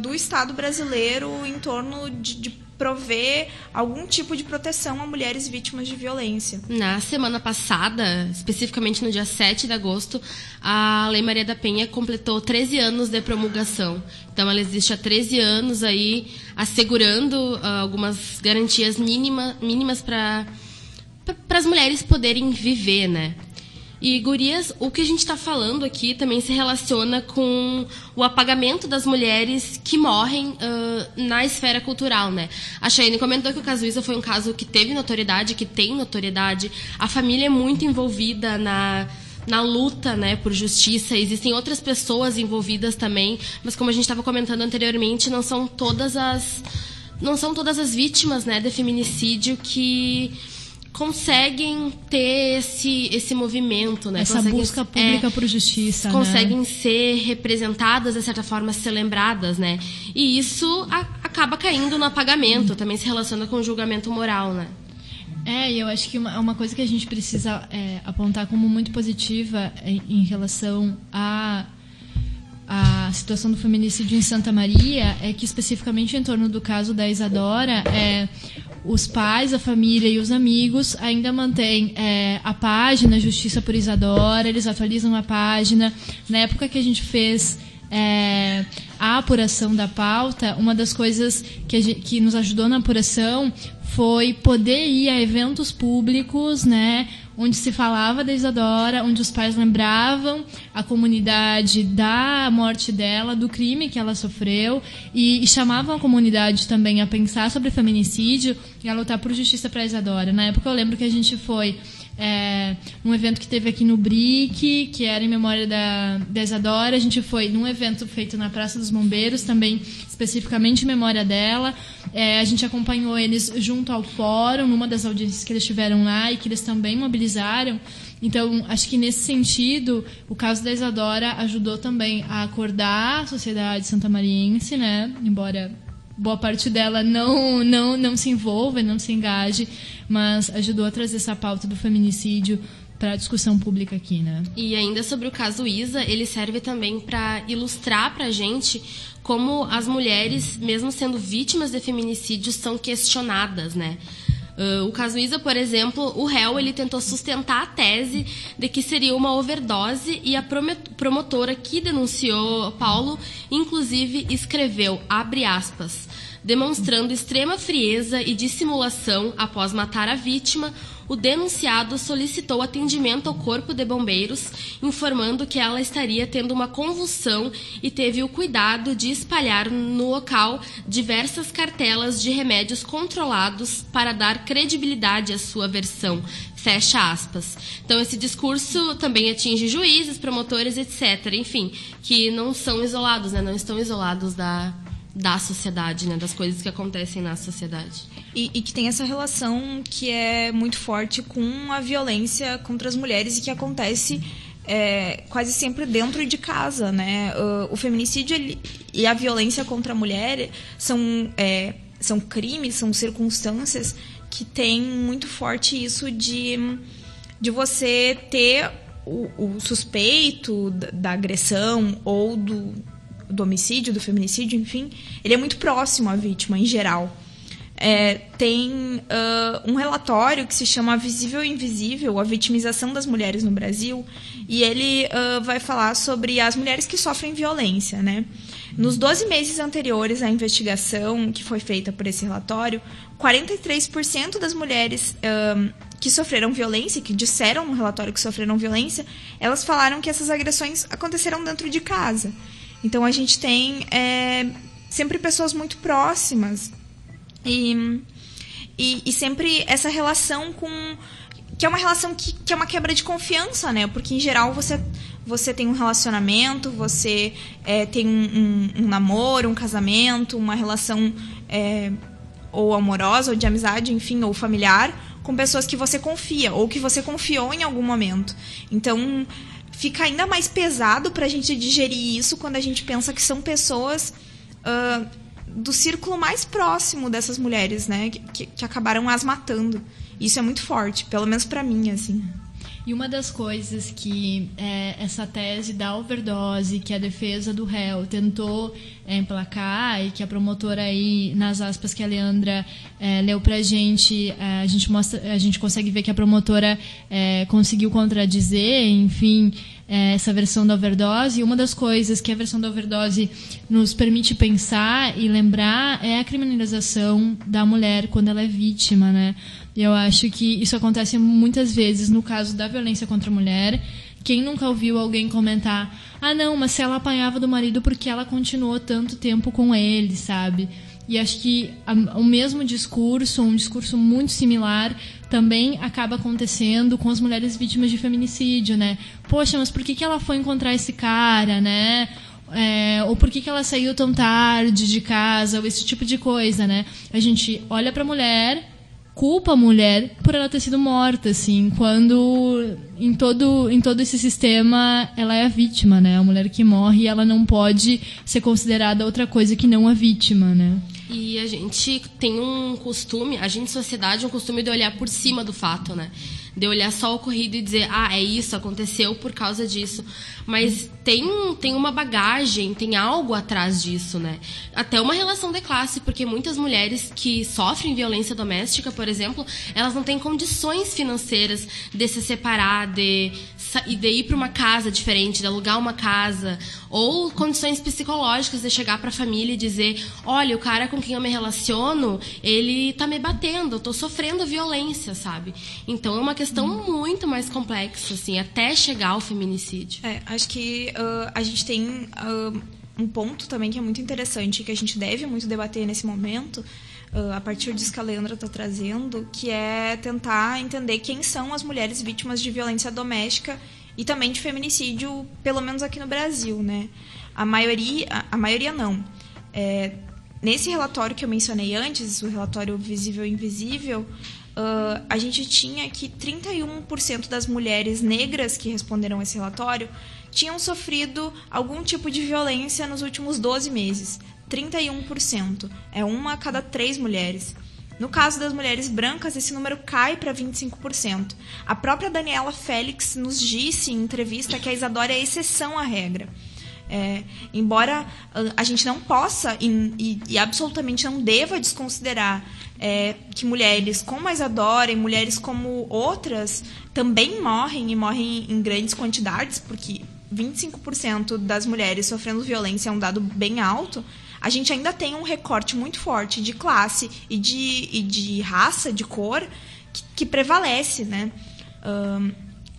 do Estado brasileiro em torno de, de prover algum tipo de proteção a mulheres vítimas de violência. Na semana passada, especificamente no dia 7 de agosto, a Lei Maria da Penha completou 13 anos de promulgação. Então, ela existe há 13 anos aí, assegurando uh, algumas garantias mínima, mínimas para as mulheres poderem viver, né? E, gurias, o que a gente está falando aqui também se relaciona com o apagamento das mulheres que morrem uh, na esfera cultural, né? A Cheyenne comentou que o caso Isa foi um caso que teve notoriedade, que tem notoriedade. A família é muito envolvida na na luta né, por justiça. Existem outras pessoas envolvidas também, mas como a gente estava comentando anteriormente, não são todas as não são todas as vítimas né, de feminicídio que conseguem ter esse, esse movimento, né? Essa conseguem, busca pública é, por justiça, né? conseguem né? ser representadas de certa forma, ser lembradas, né? E isso a, acaba caindo no apagamento, também se relaciona com o julgamento moral, né? É, e eu acho que uma, uma coisa que a gente precisa é, apontar como muito positiva em, em relação a a situação do feminicídio em Santa Maria é que especificamente em torno do caso da Isadora é os pais, a família e os amigos ainda mantêm é, a página Justiça por Isadora, eles atualizam a página. Na época que a gente fez é, a apuração da pauta, uma das coisas que, gente, que nos ajudou na apuração foi poder ir a eventos públicos, né, onde se falava da Isadora, onde os pais lembravam a comunidade da morte dela, do crime que ela sofreu, e, e chamavam a comunidade também a pensar sobre feminicídio e a lutar por justiça para Isadora. Na época eu lembro que a gente foi é, um evento que teve aqui no BRIC, que era em memória da, da Isadora. A gente foi num evento feito na Praça dos Bombeiros, também especificamente em memória dela. É, a gente acompanhou eles junto ao fórum, numa das audiências que eles tiveram lá e que eles também mobilizaram. Então, acho que nesse sentido, o caso da Isadora ajudou também a acordar a sociedade santamariense, né? Embora boa parte dela não, não, não se envolva, não se engaje, mas ajudou a trazer essa pauta do feminicídio para a discussão pública aqui, né? E ainda sobre o caso Isa, ele serve também para ilustrar para a gente como as mulheres, mesmo sendo vítimas de feminicídio, são questionadas, né? Uh, o caso Isa, por exemplo, o réu ele tentou sustentar a tese de que seria uma overdose e a promotora que denunciou Paulo, inclusive, escreveu, abre aspas, demonstrando extrema frieza e dissimulação após matar a vítima, o denunciado solicitou atendimento ao corpo de bombeiros, informando que ela estaria tendo uma convulsão e teve o cuidado de espalhar no local diversas cartelas de remédios controlados para dar credibilidade à sua versão. Fecha aspas. Então, esse discurso também atinge juízes, promotores, etc. Enfim, que não são isolados, né? não estão isolados da, da sociedade, né? das coisas que acontecem na sociedade. E, e, que tem essa relação que é muito forte com a violência contra as mulheres e que acontece é, quase sempre dentro de casa, né? O, o feminicídio ele, e a violência contra a mulher são, é, são crimes, são circunstâncias que tem muito forte isso de, de você ter o, o suspeito da, da agressão ou do, do homicídio, do feminicídio, enfim, ele é muito próximo à vítima em geral. É, tem uh, um relatório que se chama Visível e Invisível, a vitimização das mulheres no Brasil, e ele uh, vai falar sobre as mulheres que sofrem violência. Né? Nos 12 meses anteriores à investigação que foi feita por esse relatório, 43% das mulheres que sofreram violência, que disseram no relatório que sofreram violência, elas falaram que essas agressões aconteceram dentro de casa. Então a gente tem é, sempre pessoas muito próximas e, e, e, sempre essa relação com. Que é uma relação que, que é uma quebra de confiança, né? Porque em geral você, você tem um relacionamento, você é, tem um, um, um, namoro, um casamento, uma relação é, ou amorosa, ou de amizade, enfim, ou familiar, com pessoas que você confia, ou que você confiou em algum momento. Então fica ainda mais pesado para a gente digerir isso quando a gente pensa que são pessoas. Uh, do círculo mais próximo dessas mulheres, né? Que, que acabaram as matando. Isso é muito forte, pelo menos para mim, assim. E uma das coisas que é, essa tese da overdose, que a defesa do réu tentou é, emplacar e que a promotora aí, nas aspas que a Leandra é, leu pra gente, é, a gente mostra, a gente consegue ver que a promotora é, conseguiu contradizer, enfim, é, essa versão da overdose. E uma das coisas que a versão da overdose nos permite pensar e lembrar é a criminalização da mulher quando ela é vítima, né? E eu acho que isso acontece muitas vezes no caso da violência contra a mulher. Quem nunca ouviu alguém comentar: ah, não, mas se ela apanhava do marido porque ela continuou tanto tempo com ele, sabe? E acho que o mesmo discurso, um discurso muito similar, também acaba acontecendo com as mulheres vítimas de feminicídio, né? Poxa, mas por que, que ela foi encontrar esse cara, né? É, ou por que, que ela saiu tão tarde de casa, ou esse tipo de coisa, né? A gente olha para a mulher culpa a mulher por ela ter sido morta, assim, quando em todo, em todo esse sistema ela é a vítima, né? A mulher que morre, ela não pode ser considerada outra coisa que não a vítima, né? E a gente tem um costume, a gente, sociedade, um costume de olhar por cima do fato, né? De olhar só o ocorrido e dizer, ah, é isso, aconteceu por causa disso. Mas tem, tem uma bagagem, tem algo atrás disso, né? Até uma relação de classe, porque muitas mulheres que sofrem violência doméstica, por exemplo, elas não têm condições financeiras de se separar, de, de ir para uma casa diferente, de alugar uma casa, ou condições psicológicas de chegar para a família e dizer: olha, o cara com quem eu me relaciono, ele tá me batendo, eu tô sofrendo violência, sabe? Então é uma questão hum. muito mais complexa, assim, até chegar ao feminicídio. É, acho que uh, a gente tem uh, um ponto também que é muito interessante, que a gente deve muito debater nesse momento, uh, a partir disso que a Leandra está trazendo, que é tentar entender quem são as mulheres vítimas de violência doméstica e também de feminicídio, pelo menos aqui no Brasil, né? A maioria, a, a maioria não. É, nesse relatório que eu mencionei antes, o relatório visível e invisível, uh, a gente tinha que 31% das mulheres negras que responderam esse relatório tinham sofrido algum tipo de violência nos últimos 12 meses. 31%. É uma a cada três mulheres. No caso das mulheres brancas, esse número cai para 25%. A própria Daniela Félix nos disse em entrevista que a Isadora é exceção à regra. É, embora ah, a gente não possa e, e, e absolutamente não deva desconsiderar é, que mulheres como a Isadora e mulheres como outras também morrem e morrem em grandes quantidades, porque 25% das mulheres sofrendo violência é um dado bem alto, a gente ainda tem um recorte muito forte de classe e de, e de raça, de cor, que, que prevalece, né? Um,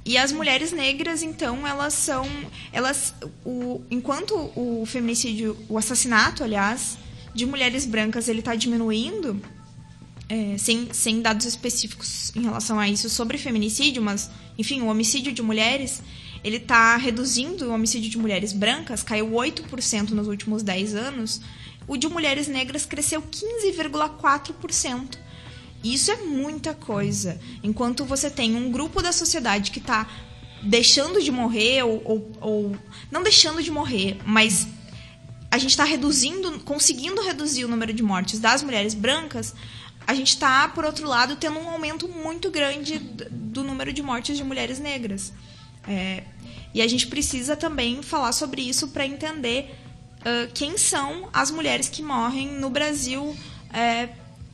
e as mulheres negras, então, elas são. Elas. O, enquanto o feminicídio, o assassinato, aliás, de mulheres brancas, ele está diminuindo, é, sem, sem dados específicos em relação a isso sobre feminicídio, mas, enfim, o homicídio de mulheres, ele está reduzindo o homicídio de mulheres brancas, caiu 8% nos últimos 10 anos, o de mulheres negras cresceu 15,4%. Isso é muita coisa. Enquanto você tem um grupo da sociedade que está deixando de morrer, ou, ou, ou, não deixando de morrer, mas a gente está reduzindo, conseguindo reduzir o número de mortes das mulheres brancas, a gente está, por outro lado, tendo um aumento muito grande do número de mortes de mulheres negras. É, e a gente precisa também falar sobre isso para entender uh, quem são as mulheres que morrem no Brasil é,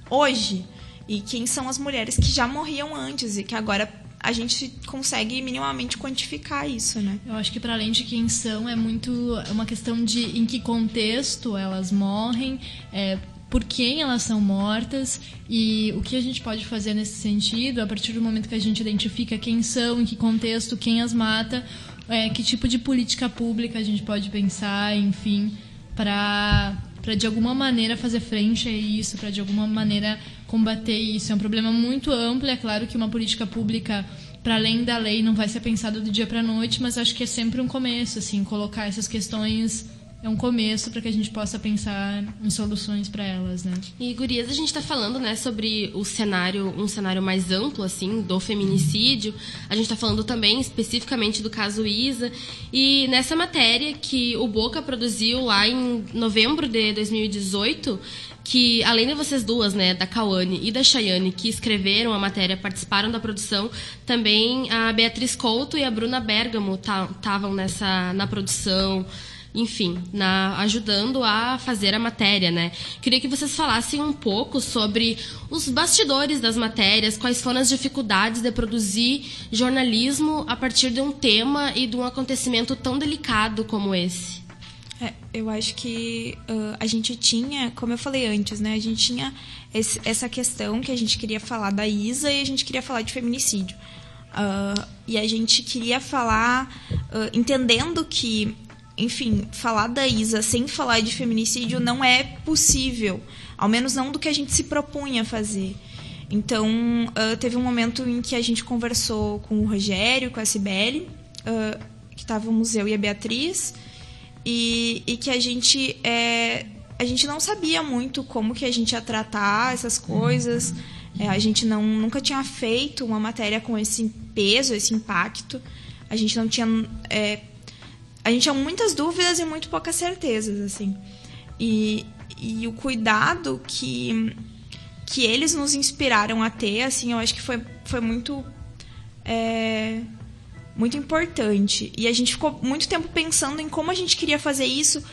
hoje e quem são as mulheres que já morriam antes e que agora a gente consegue minimamente quantificar isso, né? Eu acho que para além de quem são é muito uma questão de em que contexto elas morrem, é, por quem elas são mortas e o que a gente pode fazer nesse sentido a partir do momento que a gente identifica quem são, em que contexto, quem as mata, é, que tipo de política pública a gente pode pensar, enfim, para para de alguma maneira fazer frente a isso, para de alguma maneira combater isso. É um problema muito amplo, é claro que uma política pública para além da lei não vai ser pensada do dia para noite, mas acho que é sempre um começo, assim, colocar essas questões é um começo para que a gente possa pensar em soluções para elas, né? E Gurias, a gente está falando, né, sobre o cenário, um cenário mais amplo assim do feminicídio. A gente está falando também especificamente do caso Isa e nessa matéria que o Boca produziu lá em novembro de 2018, que além de vocês duas, né, da Cauane e da Chayane, que escreveram a matéria, participaram da produção, também a Beatriz Couto e a Bruna Bergamo estavam nessa na produção enfim, na, ajudando a fazer a matéria, né? Queria que vocês falassem um pouco sobre os bastidores das matérias, quais foram as dificuldades de produzir jornalismo a partir de um tema e de um acontecimento tão delicado como esse. É, eu acho que uh, a gente tinha, como eu falei antes, né? A gente tinha esse, essa questão que a gente queria falar da Isa e a gente queria falar de feminicídio. Uh, e a gente queria falar, uh, entendendo que enfim, falar da Isa sem falar de feminicídio não é possível, ao menos não do que a gente se propunha fazer. Então, uh, teve um momento em que a gente conversou com o Rogério, com a Cibele, uh, que estávamos eu e a Beatriz, e, e que a gente é, a gente não sabia muito como que a gente ia tratar essas coisas. É, a gente não, nunca tinha feito uma matéria com esse peso, esse impacto. A gente não tinha é, a gente tinha muitas dúvidas e muito poucas certezas, assim. E, e o cuidado que, que eles nos inspiraram a ter, assim, eu acho que foi, foi muito. É, muito importante. E a gente ficou muito tempo pensando em como a gente queria fazer isso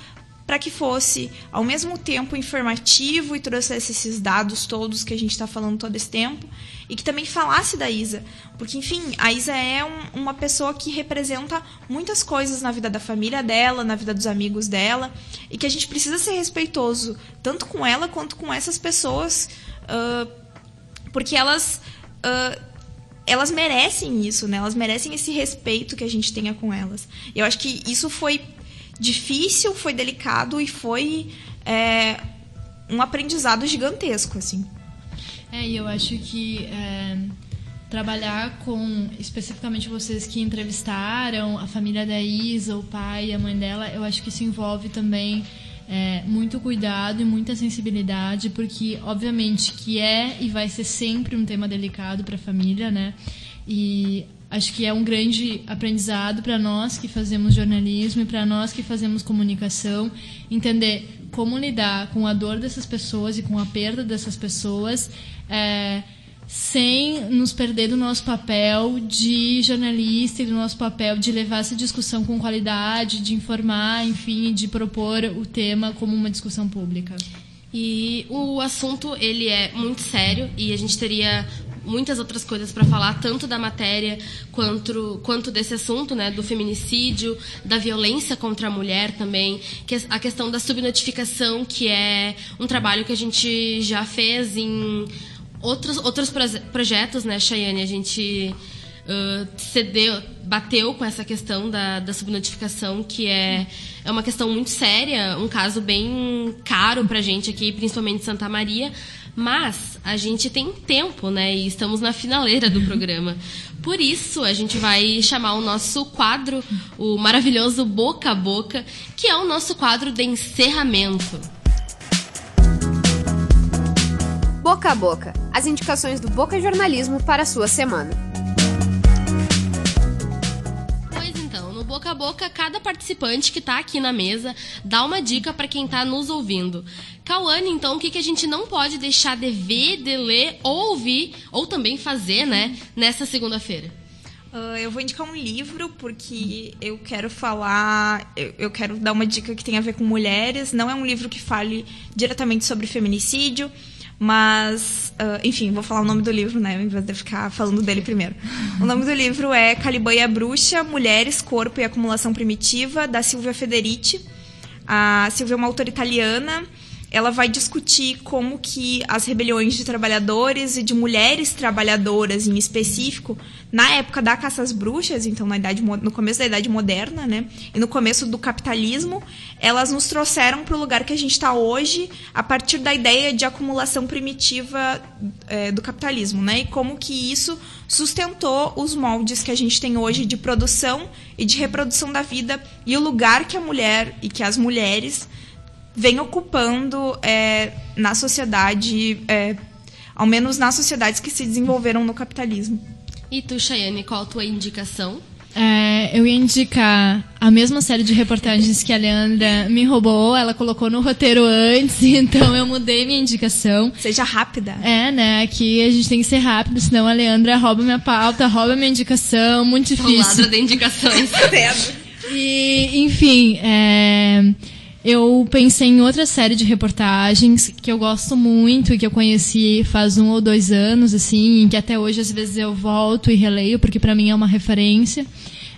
para que fosse ao mesmo tempo informativo e trouxesse esses dados todos que a gente está falando todo esse tempo e que também falasse da Isa, porque enfim a Isa é um, uma pessoa que representa muitas coisas na vida da família dela, na vida dos amigos dela e que a gente precisa ser respeitoso tanto com ela quanto com essas pessoas, uh, porque elas uh, elas merecem isso, né? Elas merecem esse respeito que a gente tenha com elas. Eu acho que isso foi difícil, foi delicado e foi é, um aprendizado gigantesco, assim. É, e eu acho que é, trabalhar com especificamente vocês que entrevistaram a família da Isa, o pai e a mãe dela, eu acho que isso envolve também é, muito cuidado e muita sensibilidade, porque obviamente que é e vai ser sempre um tema delicado para a família, né? E acho que é um grande aprendizado para nós que fazemos jornalismo e para nós que fazemos comunicação entender como lidar com a dor dessas pessoas e com a perda dessas pessoas é, sem nos perder do nosso papel de jornalista e do nosso papel de levar essa discussão com qualidade, de informar, enfim, de propor o tema como uma discussão pública. E o assunto ele é muito sério e a gente teria muitas outras coisas para falar, tanto da matéria quanto, quanto desse assunto, né, do feminicídio, da violência contra a mulher também, que a questão da subnotificação, que é um trabalho que a gente já fez em outros, outros projetos, né, Chayane? A gente uh, cedeu, bateu com essa questão da, da subnotificação, que é, é uma questão muito séria, um caso bem caro para a gente aqui, principalmente em Santa Maria. Mas a gente tem tempo, né? E estamos na finaleira do programa. Por isso, a gente vai chamar o nosso quadro, o maravilhoso Boca a Boca, que é o nosso quadro de encerramento. Boca a Boca as indicações do Boca Jornalismo para a sua semana. Boca a boca, cada participante que está aqui na mesa dá uma dica para quem está nos ouvindo. Cauane, então, o que, que a gente não pode deixar de ver, de ler ou ouvir, ou também fazer, né, nessa segunda-feira? Uh, eu vou indicar um livro porque eu quero falar, eu, eu, quero dar uma dica que tem a ver com mulheres. Não é um livro que fale diretamente sobre feminicídio, mas, uh, enfim, vou falar o nome do livro, né? Em vez de ficar falando dele primeiro. O nome do livro é Caliban e a Bruxa, Mulheres, Corpo e Acumulação Primitiva, da Silvia Federici. A Silvia é uma autora italiana ela vai discutir como que as rebeliões de trabalhadores e de mulheres trabalhadoras em específico, na época da caça às bruxas, então na idade, no começo da idade moderna, né, e no começo do capitalismo, elas nos trouxeram para o lugar que a gente está hoje a partir da ideia de acumulação primitiva é, do capitalismo, né, e como que isso sustentou os moldes que a gente tem hoje de produção e de reprodução da vida e o lugar que a mulher e que as mulheres vem ocupando é, na sociedade, é, ao menos nas sociedades que se desenvolveram no capitalismo. E tu, Chayane, qual a tua indicação? É, eu ia indicar a mesma série de reportagens que a Leandra me roubou, ela colocou no roteiro antes, então eu mudei minha indicação. Seja rápida. É, né? Aqui a gente tem que ser rápido, senão a Leandra rouba minha pauta, rouba minha indicação, muito difícil. Ladra de indicações. e, enfim, é eu pensei em outra série de reportagens que eu gosto muito e que eu conheci faz um ou dois anos, assim, e que até hoje às vezes eu volto e releio, porque para mim é uma referência.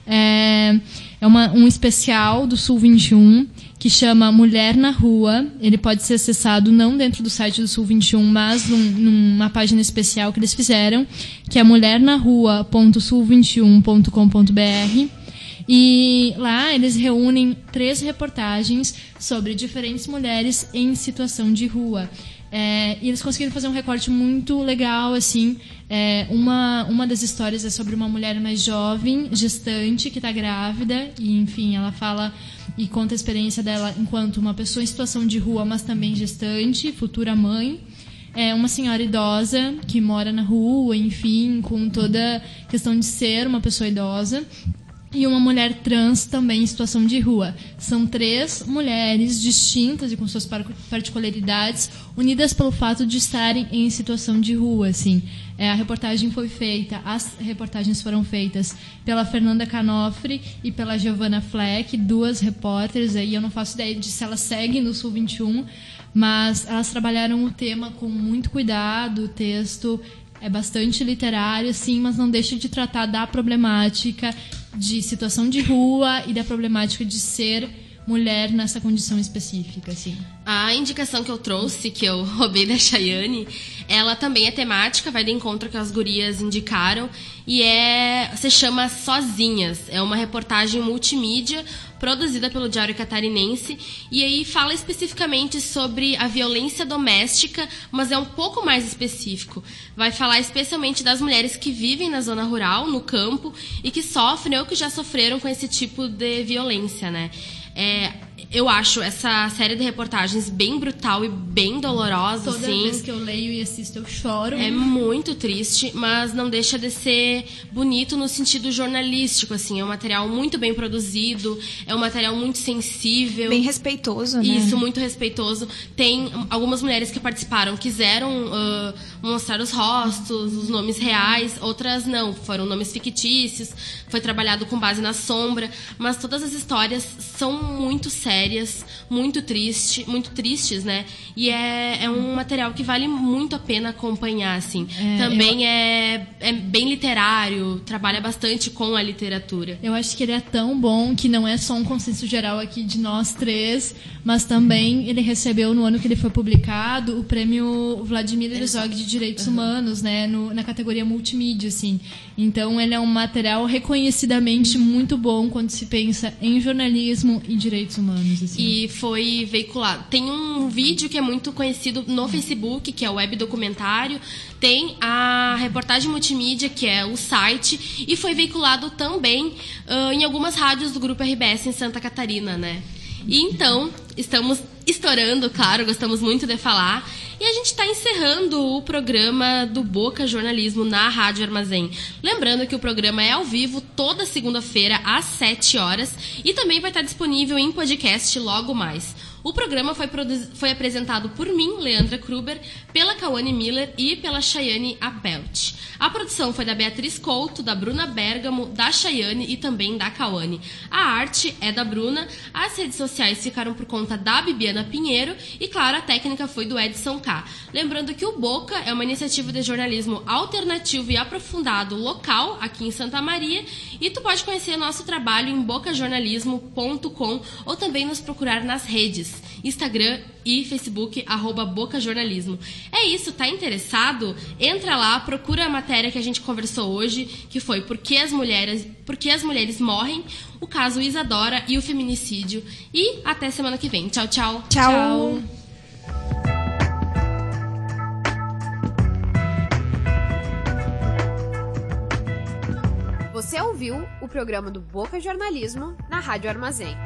É, é uma, um especial do Sul 21 que chama Mulher na Rua. Ele pode ser acessado não dentro do site do Sul 21, mas num, numa página especial que eles fizeram, que é mulhernarrua.sul21.com.br. E lá eles reúnem três reportagens sobre diferentes mulheres em situação de rua. É, e eles conseguiram fazer um recorte muito legal, assim. É, uma, uma das histórias é sobre uma mulher mais jovem, gestante, que está grávida. E, enfim, ela fala e conta a experiência dela enquanto uma pessoa em situação de rua, mas também gestante, futura mãe. É uma senhora idosa que mora na rua, enfim, com toda a questão de ser uma pessoa idosa e uma mulher trans também em situação de rua. São três mulheres distintas e com suas particularidades, unidas pelo fato de estarem em situação de rua. Assim. É, a reportagem foi feita, as reportagens foram feitas pela Fernanda Canofre e pela Giovanna Fleck, duas repórteres. Aí eu não faço ideia de se elas seguem no Sul 21, mas elas trabalharam o tema com muito cuidado, o texto é bastante literário, sim, mas não deixa de tratar da problemática de situação de rua e da problemática de ser mulher nessa condição específica, assim. A indicação que eu trouxe, que eu roubei da Chayane, ela também é temática, vai de encontro que as gurias indicaram, e é se chama Sozinhas. É uma reportagem multimídia produzida pelo Diário Catarinense, e aí fala especificamente sobre a violência doméstica, mas é um pouco mais específico. Vai falar especialmente das mulheres que vivem na zona rural, no campo, e que sofrem ou que já sofreram com esse tipo de violência, né? É, eu acho essa série de reportagens bem brutal e bem dolorosa. Toda assim. vez que eu leio e assisto, eu choro. É muito triste, mas não deixa de ser bonito no sentido jornalístico. Assim, é um material muito bem produzido, é um material muito sensível. Bem respeitoso, né? Isso, muito respeitoso. Tem algumas mulheres que participaram, quiseram. Uh, mostrar os rostos, os nomes reais, outras não, foram nomes fictícios, foi trabalhado com base na sombra, mas todas as histórias são muito sérias, muito triste, muito tristes, né? E é, é um material que vale muito a pena acompanhar, assim. É, Também é, é bem literário, trabalha bastante com a literatura. Eu acho que ele é tão bom que não é só um consenso geral aqui de nós três, mas também ele recebeu no ano que ele foi publicado o prêmio Vladimir Herzog de Direitos Humanos, né, no- na categoria multimídia, assim. Então ele é um material reconhecidamente muito bom quando se pensa em jornalismo e direitos humanos, assim. E foi veiculado. Tem um vídeo que é muito conhecido no Facebook, que é o web documentário. Tem a reportagem multimídia, que é o site. E foi veiculado também ah, em algumas rádios do Grupo RBS em Santa Catarina, né? E então, estamos estourando, claro, gostamos muito de falar. E a gente está encerrando o programa do Boca Jornalismo na Rádio Armazém. Lembrando que o programa é ao vivo toda segunda-feira às 7 horas e também vai estar disponível em podcast logo mais. O programa foi, foi apresentado por mim, Leandra Kruber, pela Kawane Miller e pela Chayane Apelt. A produção foi da Beatriz Couto, da Bruna Bergamo, da Chayane e também da Kawane. A arte é da Bruna, as redes sociais ficaram por conta da Bibiana Pinheiro e, claro, a técnica foi do Edson K. Lembrando que o Boca é uma iniciativa de jornalismo alternativo e aprofundado local aqui em Santa Maria e tu pode conhecer nosso trabalho em bocajornalismo.com ou também nos procurar nas redes, Instagram e Facebook, arroba Boca Jornalismo. É isso, tá interessado? Entra lá, procura a matéria que a gente conversou hoje, que foi Por que as mulheres, por que as mulheres morrem, o caso Isadora e o feminicídio. E até semana que vem. Tchau, tchau. Tchau. Você ouviu o programa do Boca Jornalismo na Rádio Armazém.